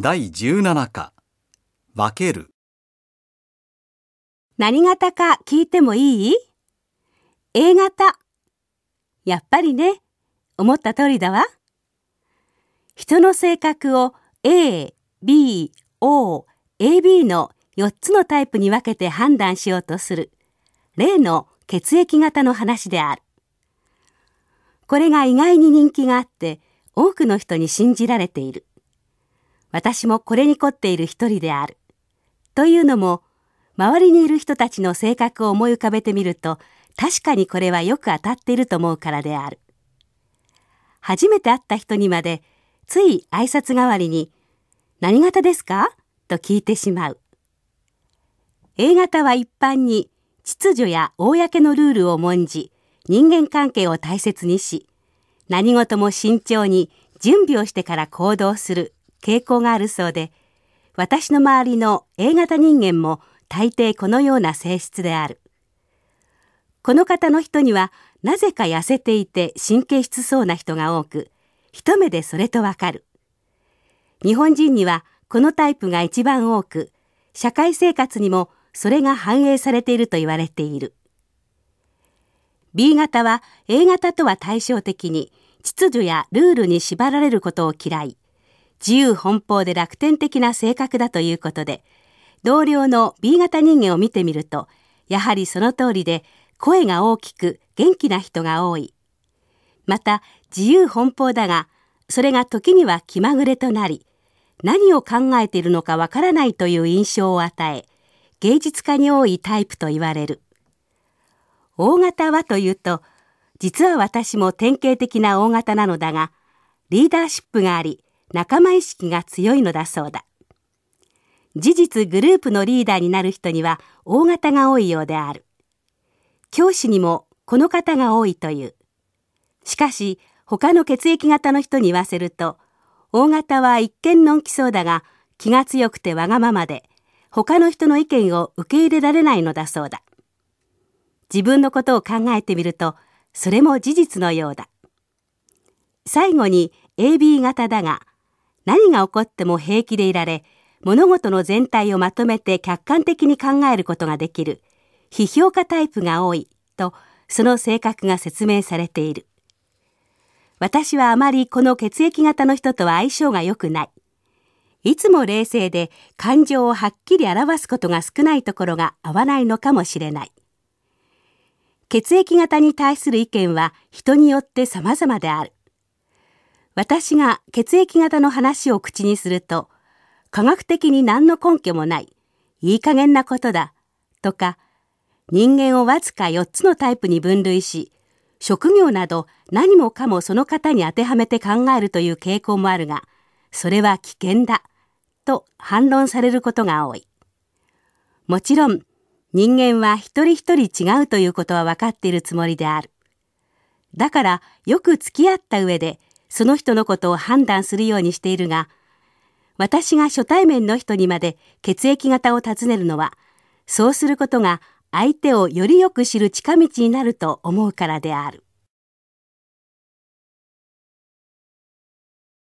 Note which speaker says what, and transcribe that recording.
Speaker 1: 第17課分ける
Speaker 2: 何型か聞いてもいい ?A 型。やっぱりね、思った通りだわ。人の性格を A、B、O、AB の4つのタイプに分けて判断しようとする例の血液型の話である。これが意外に人気があって多くの人に信じられている。私もこれに凝っている一人である。というのも周りにいる人たちの性格を思い浮かべてみると確かにこれはよく当たっていると思うからである。初めて会った人にまでつい挨拶代わりに「何型ですか?」と聞いてしまう。A 型は一般に秩序や公のルールを重んじ人間関係を大切にし何事も慎重に準備をしてから行動する傾向があるそうで私の周りの A 型人間も大抵このような性質である。この方の人にはなぜか痩せていて神経質そうな人が多く一目でそれとわかる。日本人にはこのタイプが一番多く社会生活にもそれが反映されていると言われている。B 型は A 型とは対照的に秩序やルールに縛られることを嫌い、自由奔放で楽天的な性格だということで、同僚の B 型人間を見てみると、やはりその通りで声が大きく元気な人が多い。また自由奔放だが、それが時には気まぐれとなり、何を考えているのかわからないという印象を与え、芸術家に多いタイプと言われる。大型はというと、実は私も典型的な大型なのだが、リーダーシップがあり、仲間意識が強いのだそうだ。事実グループのリーダーになる人には大型が多いようである。教師にもこの方が多いという。しかし他の血液型の人に言わせると、大型は一見のんきそうだが気が強くてわがままで、他の人の意見を受け入れられないのだそうだ。自分のことを考えてみると、それも事実のようだ。最後に AB 型だが、何が起こっても平気でいられ、物事の全体をまとめて客観的に考えることができる、批評家タイプが多いと、その性格が説明されている。私はあまりこの血液型の人とは相性が良くない。いつも冷静で感情をはっきり表すことが少ないところが合わないのかもしれない。血液型に対する意見は人によって様々である。私が血液型の話を口にすると、科学的に何の根拠もない、いい加減なことだ、とか、人間をわずか4つのタイプに分類し、職業など何もかもその方に当てはめて考えるという傾向もあるが、それは危険だ、と反論されることが多い。もちろん、人間は一人一人違うということは分かっているつもりである。だからよく付き合った上でその人のことを判断するようにしているが、私が初対面の人にまで血液型を尋ねるのは、そうすることが相手をよりよく知る近道になると思うからである。